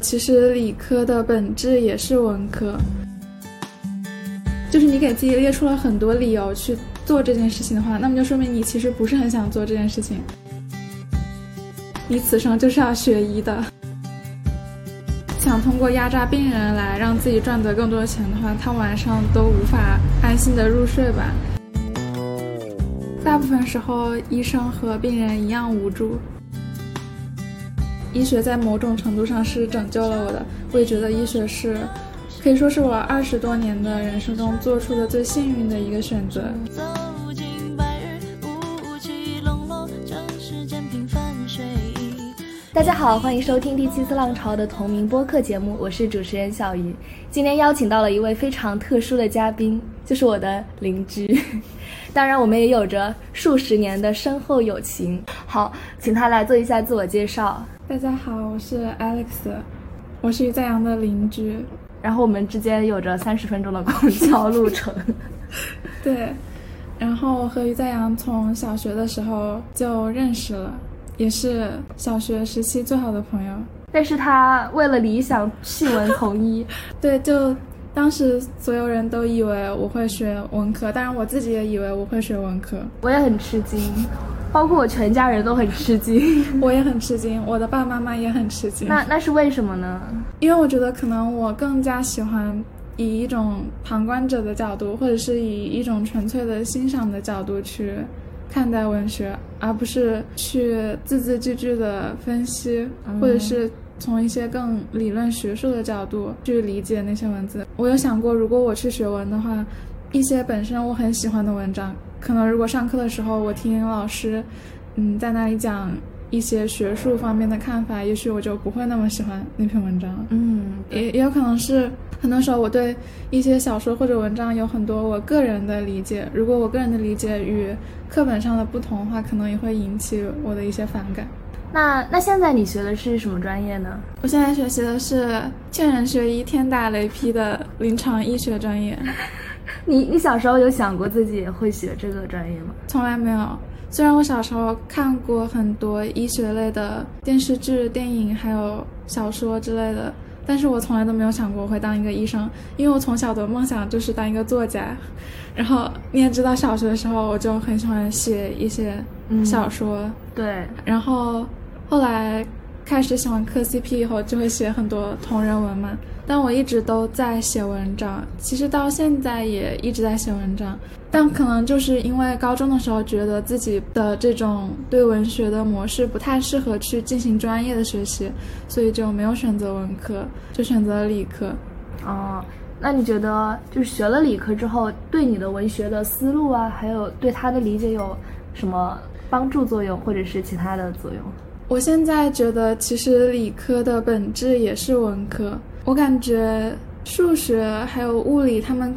其实理科的本质也是文科，就是你给自己列出了很多理由去做这件事情的话，那么就说明你其实不是很想做这件事情。你此生就是要学医的，想通过压榨病人来让自己赚得更多的钱的话，他晚上都无法安心的入睡吧。大部分时候，医生和病人一样无助。医学在某种程度上是拯救了我的，我也觉得医学是，可以说是我二十多年的人生中做出的最幸运的一个选择。大家好，欢迎收听第七次浪潮的同名播客节目，我是主持人小鱼。今天邀请到了一位非常特殊的嘉宾，就是我的邻居。当然，我们也有着数十年的深厚友情。好，请他来做一下自我介绍。大家好，我是 Alex，我是于在阳的邻居。然后我们之间有着三十分钟的公交路程。对，然后我和于在阳从小学的时候就认识了。也是小学时期最好的朋友，但是他为了理想弃文从医，对，就当时所有人都以为我会学文科，当然我自己也以为我会学文科，我也很吃惊，包括我全家人都很吃惊，我也很吃惊，我的爸爸妈妈也很吃惊。那那是为什么呢？因为我觉得可能我更加喜欢以一种旁观者的角度，或者是以一种纯粹的欣赏的角度去。看待文学，而不是去字字句句的分析，或者是从一些更理论学术的角度去理解那些文字。我有想过，如果我去学文的话，一些本身我很喜欢的文章，可能如果上课的时候我听老师，嗯，在那里讲一些学术方面的看法，也许我就不会那么喜欢那篇文章。嗯，也也有可能是。很多时候，我对一些小说或者文章有很多我个人的理解。如果我个人的理解与课本上的不同的话，可能也会引起我的一些反感。那那现在你学的是什么专业呢？我现在学习的是劝人学医天打雷劈的临床医学专业。你你小时候有想过自己会学这个专业吗？从来没有。虽然我小时候看过很多医学类的电视剧、电影，还有小说之类的。但是我从来都没有想过我会当一个医生，因为我从小的梦想就是当一个作家。然后你也知道，小学的时候我就很喜欢写一些小说。对。然后后来开始喜欢磕 CP 以后，就会写很多同人文嘛。但我一直都在写文章，其实到现在也一直在写文章。但可能就是因为高中的时候觉得自己的这种对文学的模式不太适合去进行专业的学习，所以就没有选择文科，就选择了理科。哦，那你觉得就是学了理科之后，对你的文学的思路啊，还有对它的理解有什么帮助作用，或者是其他的作用？我现在觉得，其实理科的本质也是文科。我感觉数学还有物理，他们。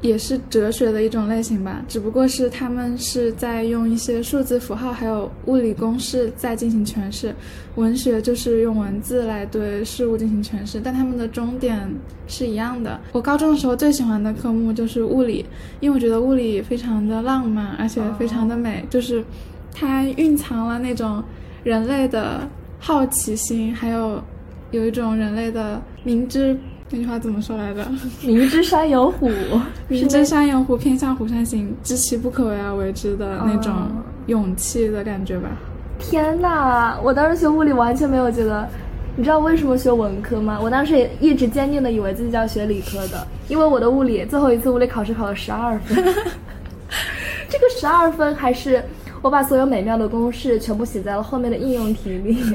也是哲学的一种类型吧，只不过是他们是在用一些数字符号还有物理公式在进行诠释，文学就是用文字来对事物进行诠释，但他们的终点是一样的。我高中的时候最喜欢的科目就是物理，因为我觉得物理非常的浪漫，而且非常的美，就是它蕴藏了那种人类的好奇心，还有有一种人类的明知。那句话怎么说来着？明知山有虎，明知山有虎，偏向虎山行，知其不可为而为之的那种勇气的感觉吧。天呐！我当时学物理完全没有觉得，你知道为什么学文科吗？我当时也一直坚定的以为自己要学理科的，因为我的物理最后一次物理考试考了十二分。这个十二分还是我把所有美妙的公式全部写在了后面的应用题里。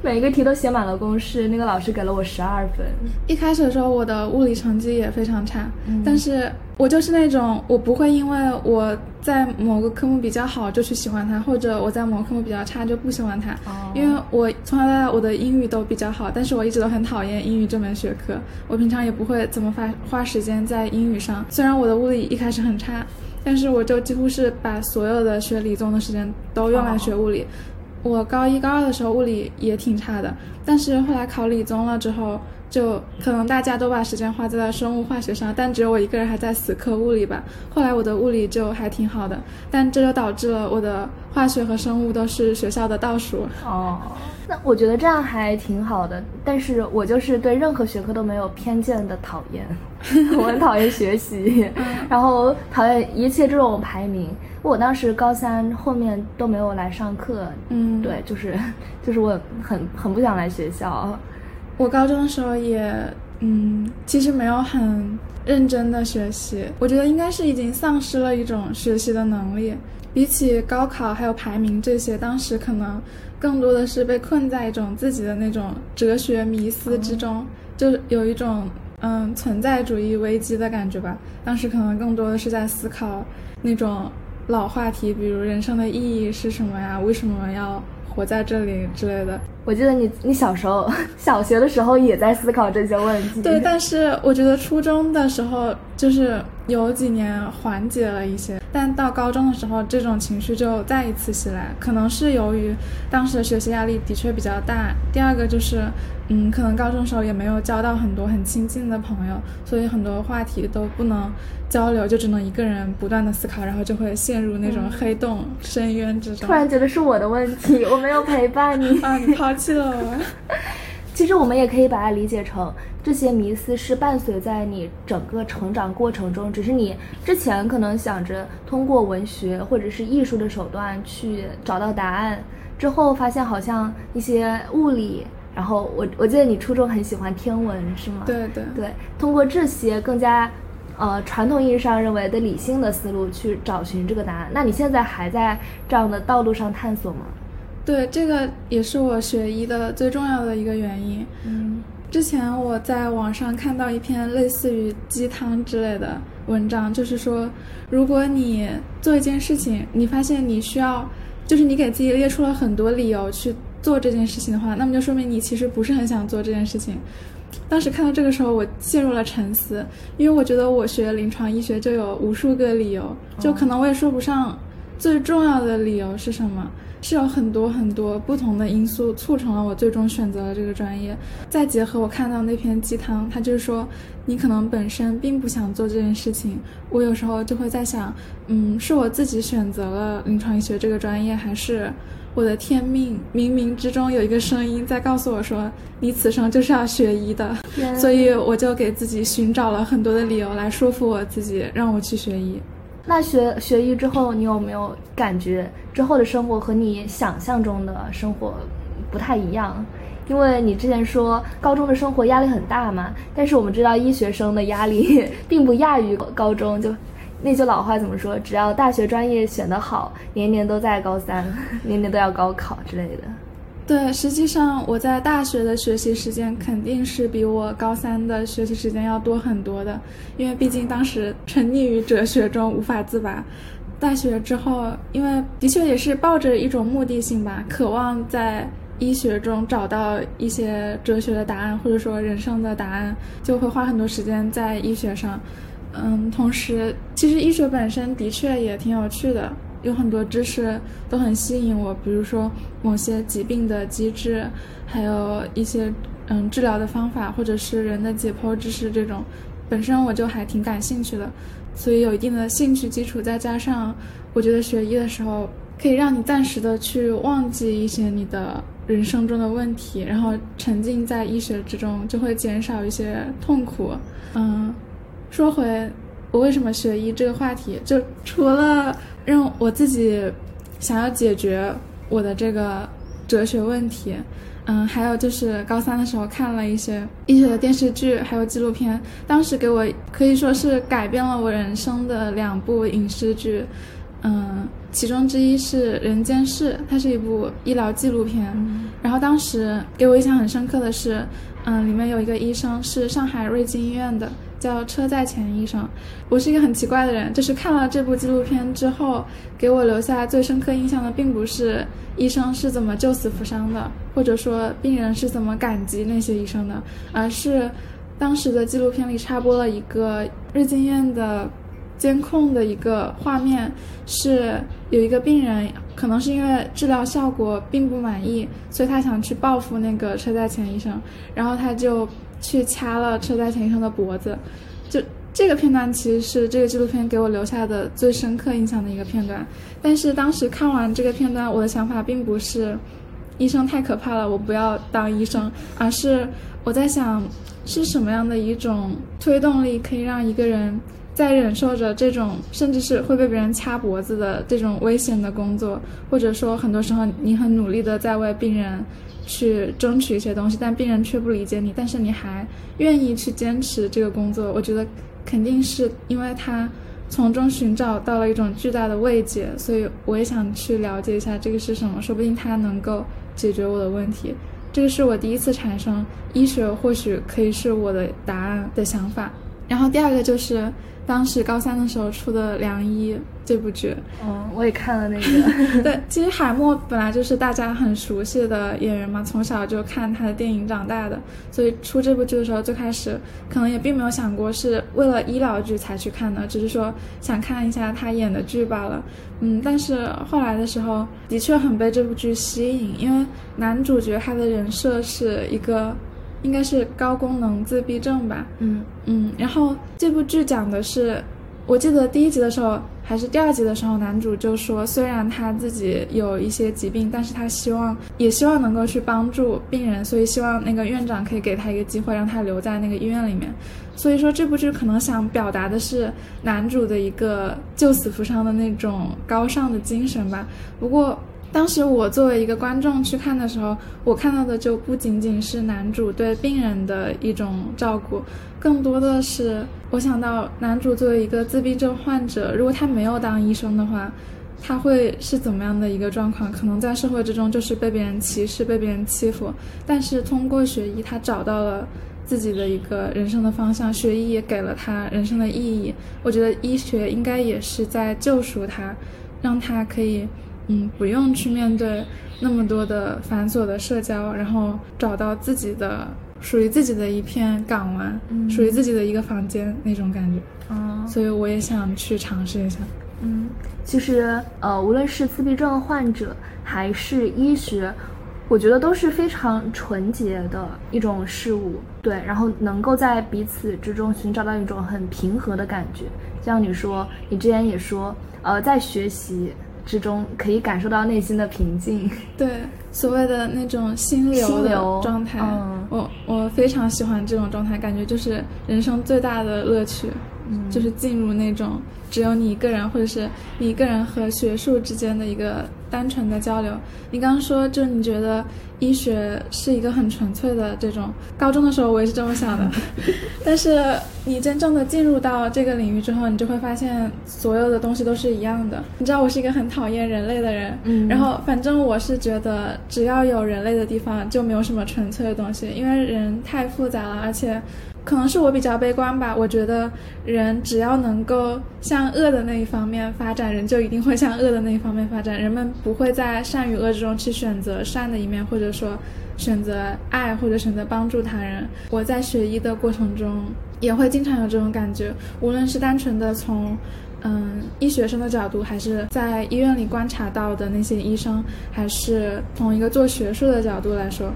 每一个题都写满了公式，那个老师给了我十二分。一开始的时候，我的物理成绩也非常差，但是我就是那种我不会因为我在某个科目比较好就去喜欢它，或者我在某个科目比较差就不喜欢它。因为我从小到大我的英语都比较好，但是我一直都很讨厌英语这门学科。我平常也不会怎么花花时间在英语上。虽然我的物理一开始很差，但是我就几乎是把所有的学理综的时间都用来学物理。我高一高二的时候物理也挺差的，但是后来考理综了之后，就可能大家都把时间花在了生物化学上，但只有我一个人还在死磕物理吧。后来我的物理就还挺好的，但这就导致了我的化学和生物都是学校的倒数。哦，那我觉得这样还挺好的。但是我就是对任何学科都没有偏见的讨厌，我很讨厌学习，然后讨厌一切这种排名。我当时高三后面都没有来上课，嗯，对，就是就是我很很不想来学校。我高中的时候也，嗯，其实没有很认真的学习，我觉得应该是已经丧失了一种学习的能力。比起高考还有排名这些，当时可能更多的是被困在一种自己的那种哲学迷思之中，就有一种嗯存在主义危机的感觉吧。当时可能更多的是在思考那种老话题，比如人生的意义是什么呀？为什么要？活在这里之类的，我记得你你小时候 小学的时候也在思考这些问题。对，但是我觉得初中的时候就是有几年缓解了一些，但到高中的时候这种情绪就再一次袭来，可能是由于当时的学习压力的确比较大。第二个就是。嗯，可能高中时候也没有交到很多很亲近的朋友，所以很多话题都不能交流，就只能一个人不断的思考，然后就会陷入那种黑洞深渊之中。突然觉得是我的问题，我没有陪伴你啊，你抛 其实我们也可以把它理解成，这些迷思是伴随在你整个成长过程中，只是你之前可能想着通过文学或者是艺术的手段去找到答案，之后发现好像一些物理。然后我我记得你初中很喜欢天文是吗？对对对，通过这些更加，呃传统意义上认为的理性的思路去找寻这个答案。那你现在还在这样的道路上探索吗？对，这个也是我学医的最重要的一个原因。嗯，之前我在网上看到一篇类似于鸡汤之类的文章，就是说，如果你做一件事情，你发现你需要，就是你给自己列出了很多理由去。做这件事情的话，那么就说明你其实不是很想做这件事情。当时看到这个时候，我陷入了沉思，因为我觉得我学临床医学就有无数个理由，就可能我也说不上最重要的理由是什么，是有很多很多不同的因素促成了我最终选择了这个专业。再结合我看到那篇鸡汤，他就是说你可能本身并不想做这件事情。我有时候就会在想，嗯，是我自己选择了临床医学这个专业，还是？我的天命，冥冥之中有一个声音在告诉我说，你此生就是要学医的，所以我就给自己寻找了很多的理由来说服我自己，让我去学医。那学学医之后，你有没有感觉之后的生活和你想象中的生活不太一样？因为你之前说高中的生活压力很大嘛，但是我们知道医学生的压力 并不亚于高中，就。那句老话怎么说？只要大学专业选得好，年年都在高三，年年都要高考之类的。对，实际上我在大学的学习时间肯定是比我高三的学习时间要多很多的，因为毕竟当时沉溺于哲学中无法自拔。大学之后，因为的确也是抱着一种目的性吧，渴望在医学中找到一些哲学的答案，或者说人生的答案，就会花很多时间在医学上。嗯，同时，其实医学本身的确也挺有趣的，有很多知识都很吸引我，比如说某些疾病的机制，还有一些嗯治疗的方法，或者是人的解剖知识这种，本身我就还挺感兴趣的，所以有一定的兴趣基础，再加上我觉得学医的时候可以让你暂时的去忘记一些你的人生中的问题，然后沉浸在医学之中，就会减少一些痛苦，嗯。说回我为什么学医这个话题，就除了让我自己想要解决我的这个哲学问题，嗯，还有就是高三的时候看了一些医学的电视剧，还有纪录片，当时给我可以说是改变了我人生的两部影视剧，嗯，其中之一是《人间世》，它是一部医疗纪录片，然后当时给我印象很深刻的是，嗯，里面有一个医生是上海瑞金医院的。叫车在前医生，我是一个很奇怪的人，就是看了这部纪录片之后，给我留下最深刻印象的，并不是医生是怎么救死扶伤的，或者说病人是怎么感激那些医生的，而是当时的纪录片里插播了一个日经院的监控的一个画面，是有一个病人可能是因为治疗效果并不满意，所以他想去报复那个车载前医生，然后他就去掐了车载前医生的脖子。就这个片段其实是这个纪录片给我留下的最深刻印象的一个片段。但是当时看完这个片段，我的想法并不是医生太可怕了，我不要当医生，而是我在想是什么样的一种推动力可以让一个人。在忍受着这种甚至是会被别人掐脖子的这种危险的工作，或者说很多时候你很努力的在为病人去争取一些东西，但病人却不理解你，但是你还愿意去坚持这个工作，我觉得肯定是因为他从中寻找到了一种巨大的慰藉，所以我也想去了解一下这个是什么，说不定他能够解决我的问题。这个是我第一次产生医学或许可以是我的答案的想法。然后第二个就是。当时高三的时候出的《良医》这部剧，嗯，我也看了那个。对，其实海默本来就是大家很熟悉的演员嘛，从小就看他的电影长大的，所以出这部剧的时候，最开始可能也并没有想过是为了医疗剧才去看的，只是说想看一下他演的剧罢了。嗯，但是后来的时候，的确很被这部剧吸引，因为男主角他的人设是一个。应该是高功能自闭症吧。嗯嗯，然后这部剧讲的是，我记得第一集的时候还是第二集的时候，男主就说，虽然他自己有一些疾病，但是他希望也希望能够去帮助病人，所以希望那个院长可以给他一个机会，让他留在那个医院里面。所以说这部剧可能想表达的是男主的一个救死扶伤的那种高尚的精神吧。不过。当时我作为一个观众去看的时候，我看到的就不仅仅是男主对病人的一种照顾，更多的是我想到男主作为一个自闭症患者，如果他没有当医生的话，他会是怎么样的一个状况？可能在社会之中就是被别人歧视、被别人欺负。但是通过学医，他找到了自己的一个人生的方向，学医也给了他人生的意义。我觉得医学应该也是在救赎他，让他可以。嗯，不用去面对那么多的繁琐的社交，然后找到自己的属于自己的一片港湾，属于自己的一个房间那种感觉。嗯，所以我也想去尝试一下。嗯，其实呃，无论是自闭症患者还是医学，我觉得都是非常纯洁的一种事物。对，然后能够在彼此之中寻找到一种很平和的感觉。像你说，你之前也说，呃，在学习。之中可以感受到内心的平静，对所谓的那种心流的状态，我我非常喜欢这种状态，感觉就是人生最大的乐趣，就是进入那种只有你一个人，或者是你一个人和学术之间的一个单纯的交流。你刚刚说，就是你觉得。医学是一个很纯粹的这种，高中的时候我也是这么想的，但是你真正的进入到这个领域之后，你就会发现所有的东西都是一样的。你知道我是一个很讨厌人类的人，嗯，然后反正我是觉得只要有人类的地方就没有什么纯粹的东西，因为人太复杂了，而且。可能是我比较悲观吧，我觉得人只要能够向恶的那一方面发展，人就一定会向恶的那一方面发展。人们不会在善与恶之中去选择善的一面，或者说选择爱，或者选择帮助他人。我在学医的过程中也会经常有这种感觉，无论是单纯的从嗯医学生的角度，还是在医院里观察到的那些医生，还是从一个做学术的角度来说。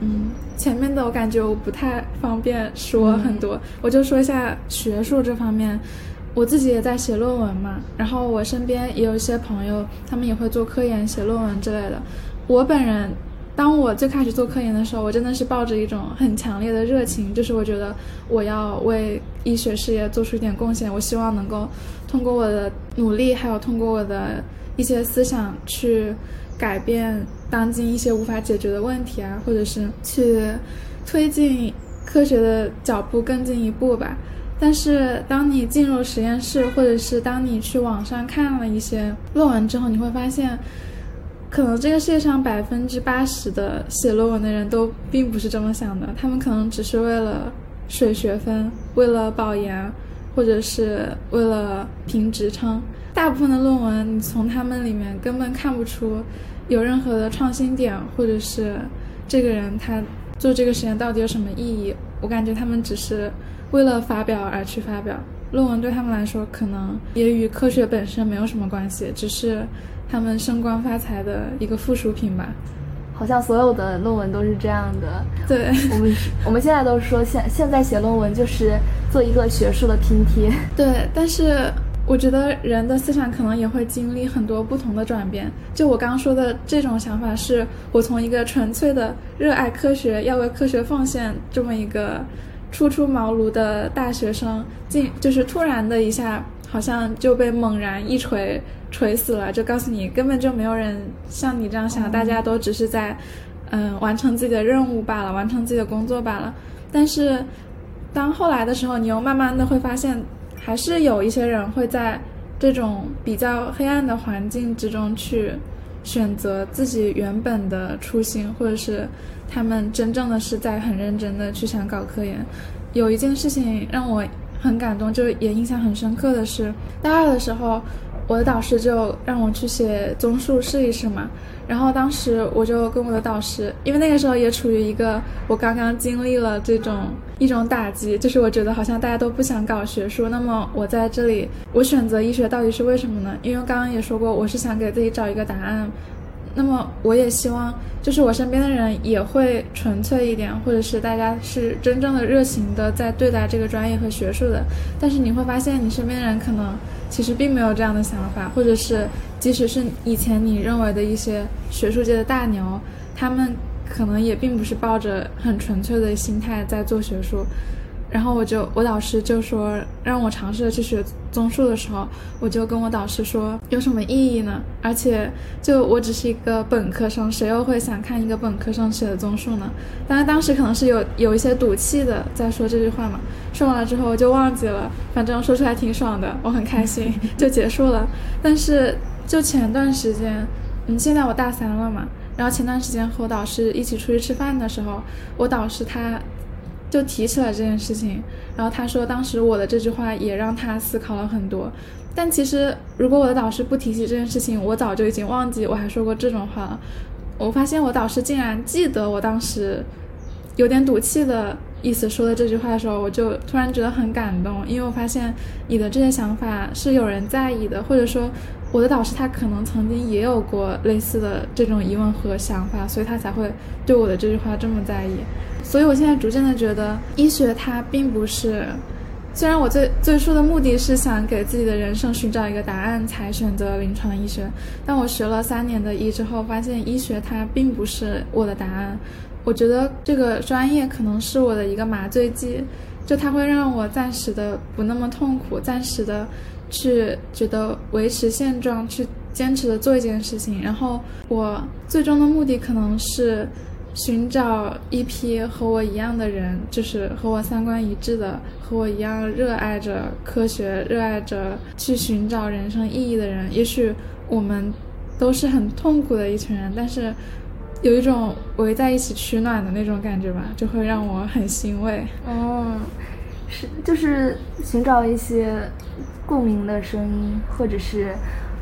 嗯，前面的我感觉我不太方便说很多，我就说一下学术这方面。我自己也在写论文嘛，然后我身边也有一些朋友，他们也会做科研、写论文之类的。我本人，当我最开始做科研的时候，我真的是抱着一种很强烈的热情，就是我觉得我要为医学事业做出一点贡献，我希望能够通过我的努力，还有通过我的一些思想去。改变当今一些无法解决的问题啊，或者是去推进科学的脚步更进一步吧。但是，当你进入实验室，或者是当你去网上看了一些论文之后，你会发现，可能这个世界上百分之八十的写论文的人都并不是这么想的。他们可能只是为了水学分，为了保研，或者是为了评职称。大部分的论文，你从他们里面根本看不出有任何的创新点，或者是这个人他做这个实验到底有什么意义。我感觉他们只是为了发表而去发表。论文对他们来说可能也与科学本身没有什么关系，只是他们升官发财的一个附属品吧。好像所有的论文都是这样的。对，我们我们现在都说现现在写论文就是做一个学术的拼贴。对，但是我觉得人的思想可能也会经历很多不同的转变。就我刚刚说的这种想法，是我从一个纯粹的热爱科学、要为科学奉献这么一个初出茅庐的大学生，进就是突然的一下，好像就被猛然一锤。锤死了，就告诉你根本就没有人像你这样想，大家都只是在，嗯，完成自己的任务罢了，完成自己的工作罢了。但是，当后来的时候，你又慢慢的会发现，还是有一些人会在这种比较黑暗的环境之中去选择自己原本的初心，或者是他们真正的是在很认真的去想搞科研。有一件事情让我很感动，就也印象很深刻的是，大二的时候。我的导师就让我去写综述试一试嘛，然后当时我就跟我的导师，因为那个时候也处于一个我刚刚经历了这种一种打击，就是我觉得好像大家都不想搞学术，那么我在这里我选择医学到底是为什么呢？因为刚刚也说过，我是想给自己找一个答案。那么我也希望，就是我身边的人也会纯粹一点，或者是大家是真正的热情的在对待这个专业和学术的。但是你会发现，你身边的人可能其实并没有这样的想法，或者是即使是以前你认为的一些学术界的大牛，他们可能也并不是抱着很纯粹的心态在做学术。然后我就，我导师就说让我尝试着去学综述的时候，我就跟我导师说有什么意义呢？而且就我只是一个本科生，谁又会想看一个本科生写的综述呢？当然当时可能是有有一些赌气的在说这句话嘛。说完了之后我就忘记了，反正说出来挺爽的，我很开心，就结束了。但是就前段时间，嗯，现在我大三了嘛，然后前段时间和导师一起出去吃饭的时候，我导师他。就提起了这件事情，然后他说，当时我的这句话也让他思考了很多。但其实，如果我的导师不提起这件事情，我早就已经忘记我还说过这种话了。我发现我导师竟然记得我当时有点赌气的意思说的这句话的时候，我就突然觉得很感动，因为我发现你的这些想法是有人在意的，或者说我的导师他可能曾经也有过类似的这种疑问和想法，所以他才会对我的这句话这么在意。所以，我现在逐渐的觉得，医学它并不是，虽然我最最初的目的是想给自己的人生寻找一个答案才选择临床医学，但我学了三年的医之后，发现医学它并不是我的答案。我觉得这个专业可能是我的一个麻醉剂，就它会让我暂时的不那么痛苦，暂时的去觉得维持现状，去坚持的做一件事情。然后我最终的目的可能是。寻找一批和我一样的人，就是和我三观一致的，和我一样热爱着科学、热爱着去寻找人生意义的人。也许我们都是很痛苦的一群人，但是有一种围在一起取暖的那种感觉吧，就会让我很欣慰。嗯，是，就是寻找一些共鸣的声音，或者是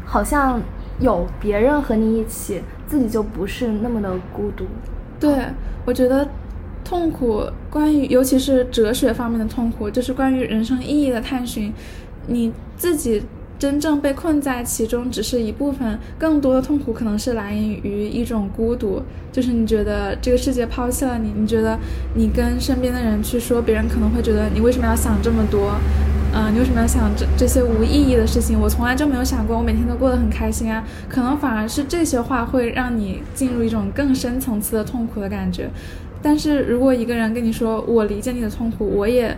好像有别人和你一起，自己就不是那么的孤独。对，我觉得痛苦，关于尤其是哲学方面的痛苦，就是关于人生意义的探寻。你自己真正被困在其中，只是一部分，更多的痛苦可能是来源于一种孤独，就是你觉得这个世界抛弃了你，你觉得你跟身边的人去说，别人可能会觉得你为什么要想这么多。嗯，你为什么要想这这些无意义的事情？我从来就没有想过，我每天都过得很开心啊。可能反而是这些话会让你进入一种更深层次的痛苦的感觉。但是如果一个人跟你说我理解你的痛苦，我也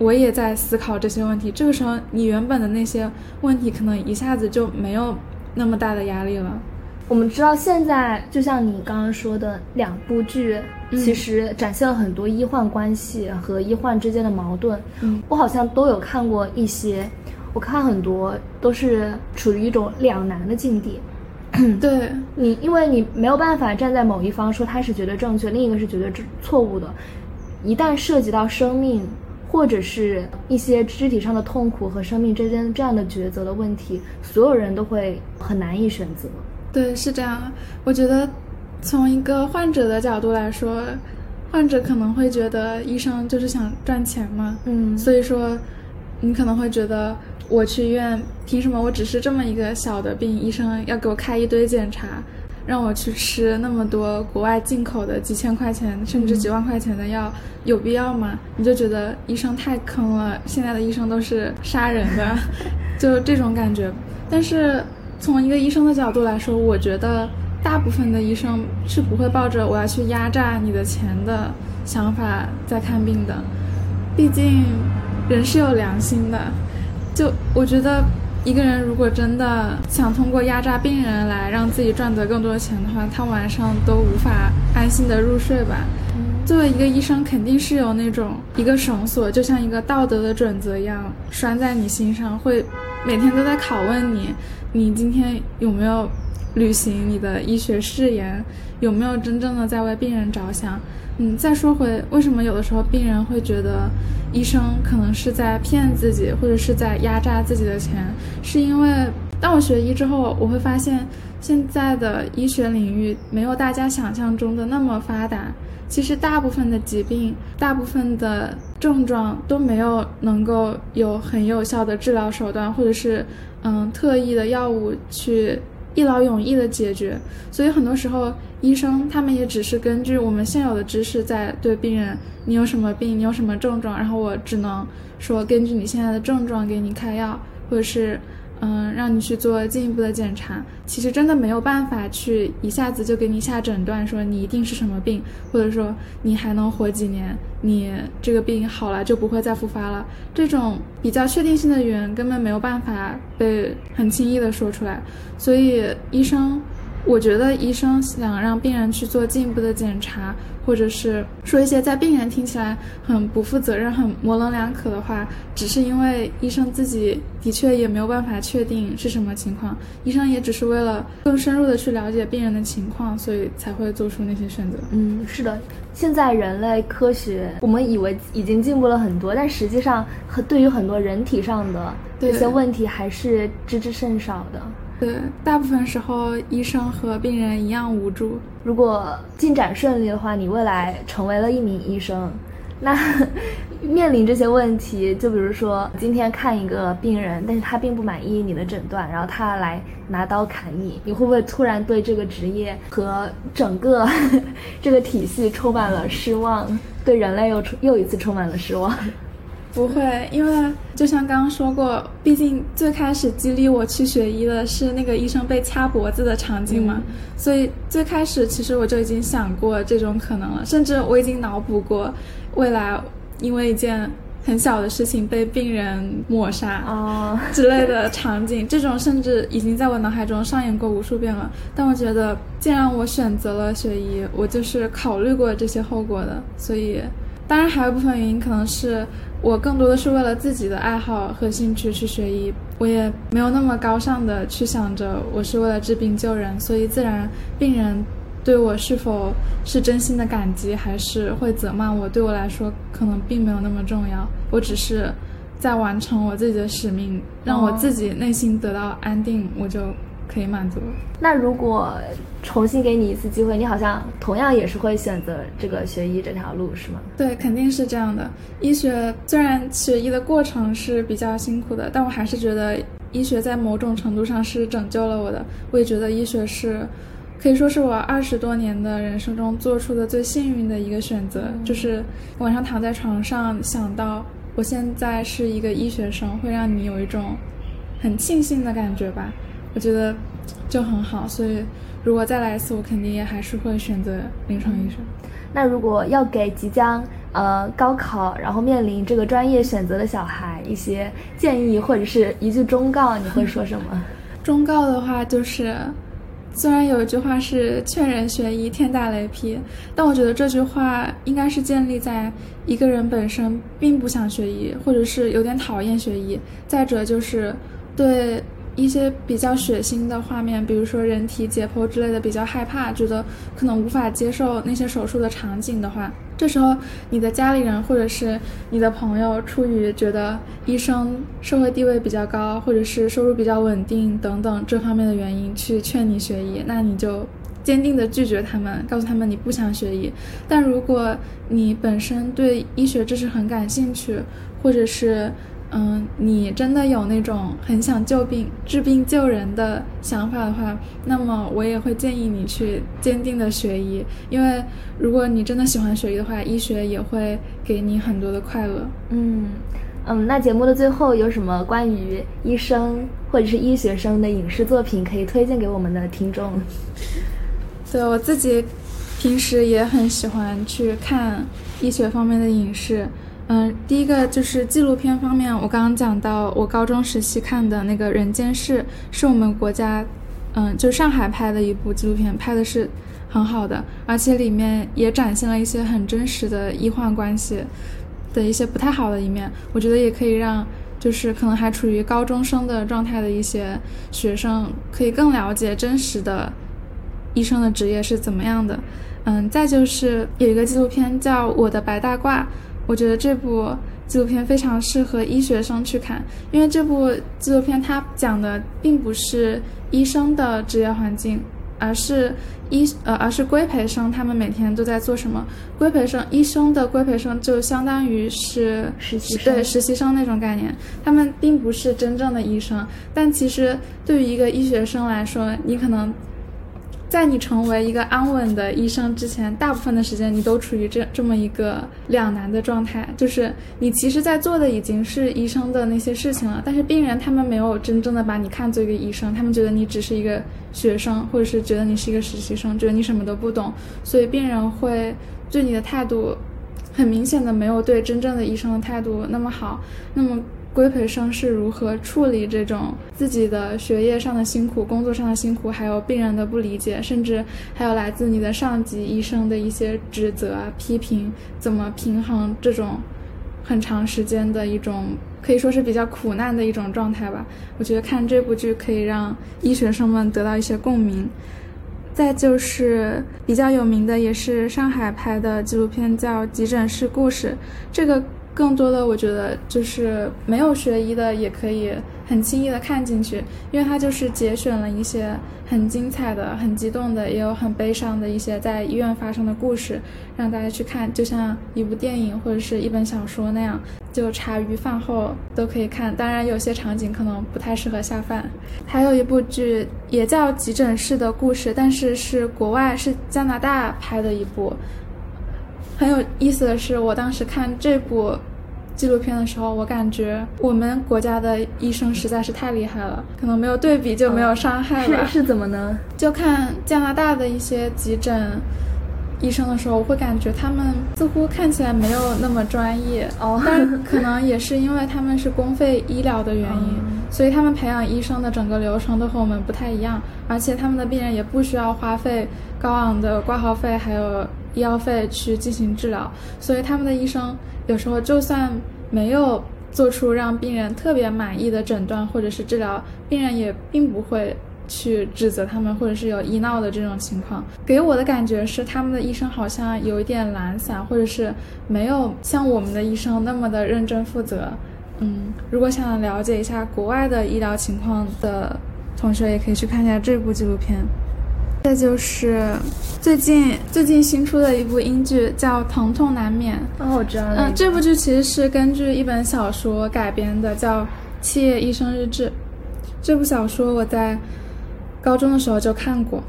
我也在思考这些问题，这个时候你原本的那些问题可能一下子就没有那么大的压力了。我们知道，现在就像你刚刚说的，两部剧其实展现了很多医患关系和医患之间的矛盾。嗯，我好像都有看过一些，我看很多都是处于一种两难的境地。对你，因为你没有办法站在某一方说他是绝对正确，另一个是绝对错误的。一旦涉及到生命或者是一些肢体上的痛苦和生命之间这样的抉择的问题，所有人都会很难以选择。对，是这样。我觉得，从一个患者的角度来说，患者可能会觉得医生就是想赚钱嘛，嗯，所以说，你可能会觉得我去医院，凭什么我只是这么一个小的病，医生要给我开一堆检查，让我去吃那么多国外进口的几千块钱甚至几万块钱的药，有必要吗？你就觉得医生太坑了，现在的医生都是杀人的，就这种感觉。但是从一个医生的角度来说，我觉得大部分的医生是不会抱着我要去压榨你的钱的想法在看病的，毕竟。人是有良心的，就我觉得，一个人如果真的想通过压榨病人来让自己赚得更多的钱的话，他晚上都无法安心的入睡吧。作为一个医生，肯定是有那种一个绳索，就像一个道德的准则一样拴在你心上，会每天都在拷问你，你今天有没有履行你的医学誓言，有没有真正的在为病人着想。嗯，再说回为什么有的时候病人会觉得医生可能是在骗自己，或者是在压榨自己的钱，是因为当我学医之后，我会发现现在的医学领域没有大家想象中的那么发达。其实大部分的疾病、大部分的症状都没有能够有很有效的治疗手段，或者是嗯特异的药物去。一劳永逸的解决，所以很多时候医生他们也只是根据我们现有的知识在对病人，你有什么病，你有什么症状，然后我只能说根据你现在的症状给你开药，或者是。嗯，让你去做进一步的检查，其实真的没有办法去一下子就给你下诊断，说你一定是什么病，或者说你还能活几年，你这个病好了就不会再复发了。这种比较确定性的语言根本没有办法被很轻易的说出来，所以医生。我觉得医生想让病人去做进一步的检查，或者是说一些在病人听起来很不负责任、很模棱两可的话，只是因为医生自己的确也没有办法确定是什么情况，医生也只是为了更深入的去了解病人的情况，所以才会做出那些选择。嗯，是的，现在人类科学我们以为已经进步了很多，但实际上和对于很多人体上的这些问题还是知之甚少的。对，大部分时候医生和病人一样无助。如果进展顺利的话，你未来成为了一名医生，那 面临这些问题，就比如说今天看一个病人，但是他并不满意你的诊断，然后他来拿刀砍你，你会不会突然对这个职业和整个 这个体系充满了失望？对人类又又一次充满了失望？不会，因为就像刚刚说过，毕竟最开始激励我去学医的是那个医生被掐脖子的场景嘛，所以最开始其实我就已经想过这种可能了，甚至我已经脑补过未来因为一件很小的事情被病人抹杀啊之类的场景，这种甚至已经在我脑海中上演过无数遍了。但我觉得，既然我选择了学医，我就是考虑过这些后果的，所以。当然，还有一部分原因可能是我更多的是为了自己的爱好和兴趣去学医，我也没有那么高尚的去想着我是为了治病救人，所以自然病人对我是否是真心的感激，还是会责骂我，对我来说可能并没有那么重要。我只是在完成我自己的使命，让我自己内心得到安定，我就。可以满足。那如果重新给你一次机会，你好像同样也是会选择这个学医这条路，是吗？对，肯定是这样的。医学虽然学医的过程是比较辛苦的，但我还是觉得医学在某种程度上是拯救了我的。我也觉得医学是可以说是我二十多年的人生中做出的最幸运的一个选择。就是晚上躺在床上想到我现在是一个医学生，会让你有一种很庆幸的感觉吧。我觉得就很好，所以如果再来一次，我肯定也还是会选择临床医生。那如果要给即将呃高考，然后面临这个专业选择的小孩一些建议或者是一句忠告，你会说什么？忠告的话就是，虽然有一句话是劝人学医天打雷劈，但我觉得这句话应该是建立在一个人本身并不想学医，或者是有点讨厌学医，再者就是对。一些比较血腥的画面，比如说人体解剖之类的，比较害怕，觉得可能无法接受那些手术的场景的话，这时候你的家里人或者是你的朋友，出于觉得医生社会地位比较高，或者是收入比较稳定等等这方面的原因去劝你学医，那你就坚定的拒绝他们，告诉他们你不想学医。但如果你本身对医学知识很感兴趣，或者是嗯，你真的有那种很想救病、治病救人的想法的话，那么我也会建议你去坚定的学医，因为如果你真的喜欢学医的话，医学也会给你很多的快乐。嗯嗯，那节目的最后有什么关于医生或者是医学生的影视作品可以推荐给我们的听众？对我自己平时也很喜欢去看医学方面的影视。嗯，第一个就是纪录片方面，我刚刚讲到我高中时期看的那个《人间世》，是我们国家，嗯，就上海拍的一部纪录片，拍的是很好的，而且里面也展现了一些很真实的医患关系的一些不太好的一面。我觉得也可以让就是可能还处于高中生的状态的一些学生，可以更了解真实的医生的职业是怎么样的。嗯，再就是有一个纪录片叫《我的白大褂》。我觉得这部纪录片非常适合医学生去看，因为这部纪录片它讲的并不是医生的职业环境，而是医呃而是规培生他们每天都在做什么。规培生医生的规培生就相当于是实习生，对实习生那种概念，他们并不是真正的医生。但其实对于一个医学生来说，你可能。在你成为一个安稳的医生之前，大部分的时间你都处于这这么一个两难的状态，就是你其实，在做的已经是医生的那些事情了，但是病人他们没有真正的把你看作一个医生，他们觉得你只是一个学生，或者是觉得你是一个实习生，觉得你什么都不懂，所以病人会对你的态度，很明显的没有对真正的医生的态度那么好，那么。规培生是如何处理这种自己的学业上的辛苦、工作上的辛苦，还有病人的不理解，甚至还有来自你的上级医生的一些指责、批评，怎么平衡这种很长时间的一种可以说是比较苦难的一种状态吧？我觉得看这部剧可以让医学生们得到一些共鸣。再就是比较有名的，也是上海拍的纪录片，叫《急诊室故事》，这个。更多的，我觉得就是没有学医的也可以很轻易的看进去，因为它就是节选了一些很精彩的、很激动的，也有很悲伤的一些在医院发生的故事，让大家去看，就像一部电影或者是一本小说那样，就茶余饭后都可以看。当然，有些场景可能不太适合下饭。还有一部剧也叫《急诊室的故事》，但是是国外，是加拿大拍的一部。很有意思的是，我当时看这部。纪录片的时候，我感觉我们国家的医生实在是太厉害了，可能没有对比就没有伤害吧。是是怎么呢？就看加拿大的一些急诊医生的时候，我会感觉他们似乎看起来没有那么专业。哦，但 可能也是因为他们是公费医疗的原因，所以他们培养医生的整个流程都和我们不太一样，而且他们的病人也不需要花费高昂的挂号费还有医药费去进行治疗，所以他们的医生。有时候就算没有做出让病人特别满意的诊断或者是治疗，病人也并不会去指责他们，或者是有医闹的这种情况。给我的感觉是，他们的医生好像有一点懒散，或者是没有像我们的医生那么的认真负责。嗯，如果想了解一下国外的医疗情况的同学，也可以去看一下这部纪录片。再就是最近最近新出的一部英剧，叫《疼痛难免》。哦，我知道了。嗯，这部剧其实是根据一本小说改编的，叫《七夜医生日志》。这部小说我在高中的时候就看过。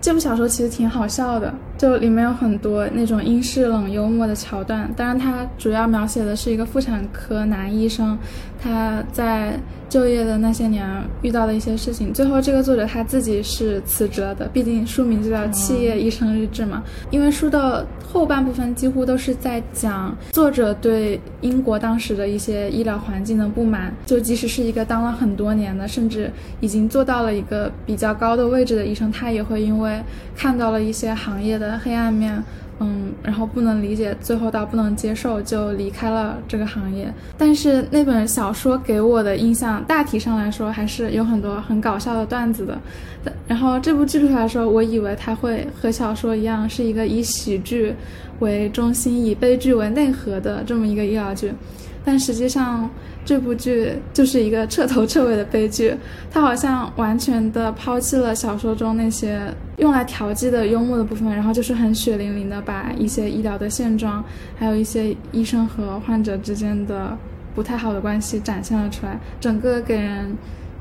这部小说其实挺好笑的，就里面有很多那种英式冷幽默的桥段。当然，它主要描写的是一个妇产科男医生，他在就业的那些年遇到的一些事情。最后，这个作者他自己是辞职了的，毕竟书名就叫《七夜医生日志》嘛。因为书的后半部分几乎都是在讲作者对英国当时的一些医疗环境的不满，就即使是一个当了很多年的，甚至已经做到了一个比较高的位置的医生，他也会因为看到了一些行业的黑暗面，嗯，然后不能理解，最后到不能接受，就离开了这个行业。但是那本小说给我的印象，大体上来说还是有很多很搞笑的段子的。然后这部剧出来的时候，我以为它会和小说一样，是一个以喜剧为中心、以悲剧为内核的这么一个医疗剧，但实际上。这部剧就是一个彻头彻尾的悲剧，它好像完全的抛弃了小说中那些用来调剂的幽默的部分，然后就是很血淋淋的把一些医疗的现状，还有一些医生和患者之间的不太好的关系展现了出来，整个给人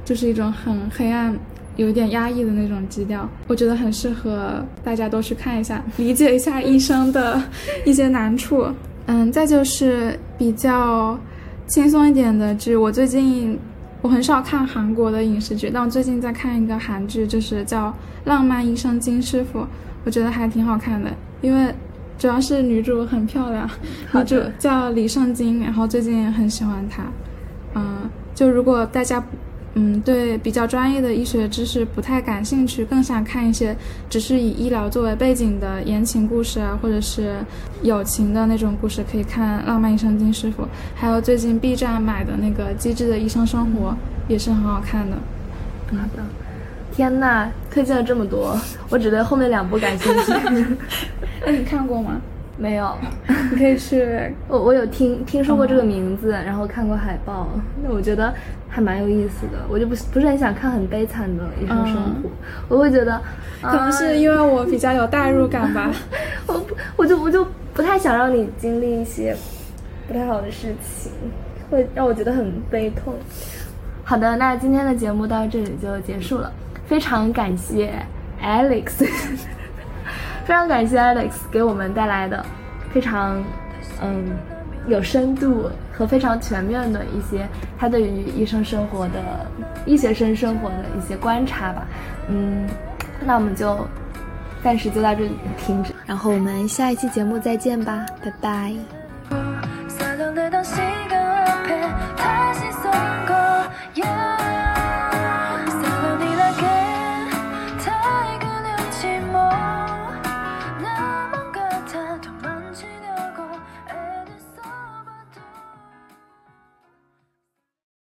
就是一种很黑暗、有一点压抑的那种基调。我觉得很适合大家都去看一下，理解一下医生的 一些难处。嗯，再就是比较轻松一点的剧，我最近我很少看韩国的影视剧，但我最近在看一个韩剧，就是叫《浪漫医生金师傅》，我觉得还挺好看的，因为。主要是女主很漂亮，女主叫李圣经，然后最近很喜欢她。嗯，就如果大家嗯对比较专业的医学知识不太感兴趣，更想看一些只是以医疗作为背景的言情故事啊，或者是友情的那种故事，可以看《浪漫医生金师傅》。还有最近 B 站买的那个《机智的医生生活》也是很好看的。好的。天呐，推荐了这么多，我只对后面两部感兴趣。那你看过吗？没有，你可以去。我我有听听说过这个名字，然后看过海报，那我觉得还蛮有意思的。我就不不是很想看很悲惨的医生生活，我会觉得，可能是因为我比较有代入感吧。我不，我就我就不太想让你经历一些不太好的事情，会让我觉得很悲痛。好的，那今天的节目到这里就结束了。非常感谢 Alex，非常感谢 Alex 给我们带来的非常嗯有深度和非常全面的一些他对于医生生活的医学生生活的一些观察吧。嗯，那我们就暂时就到这里停止，然后我们下一期节目再见吧，拜拜。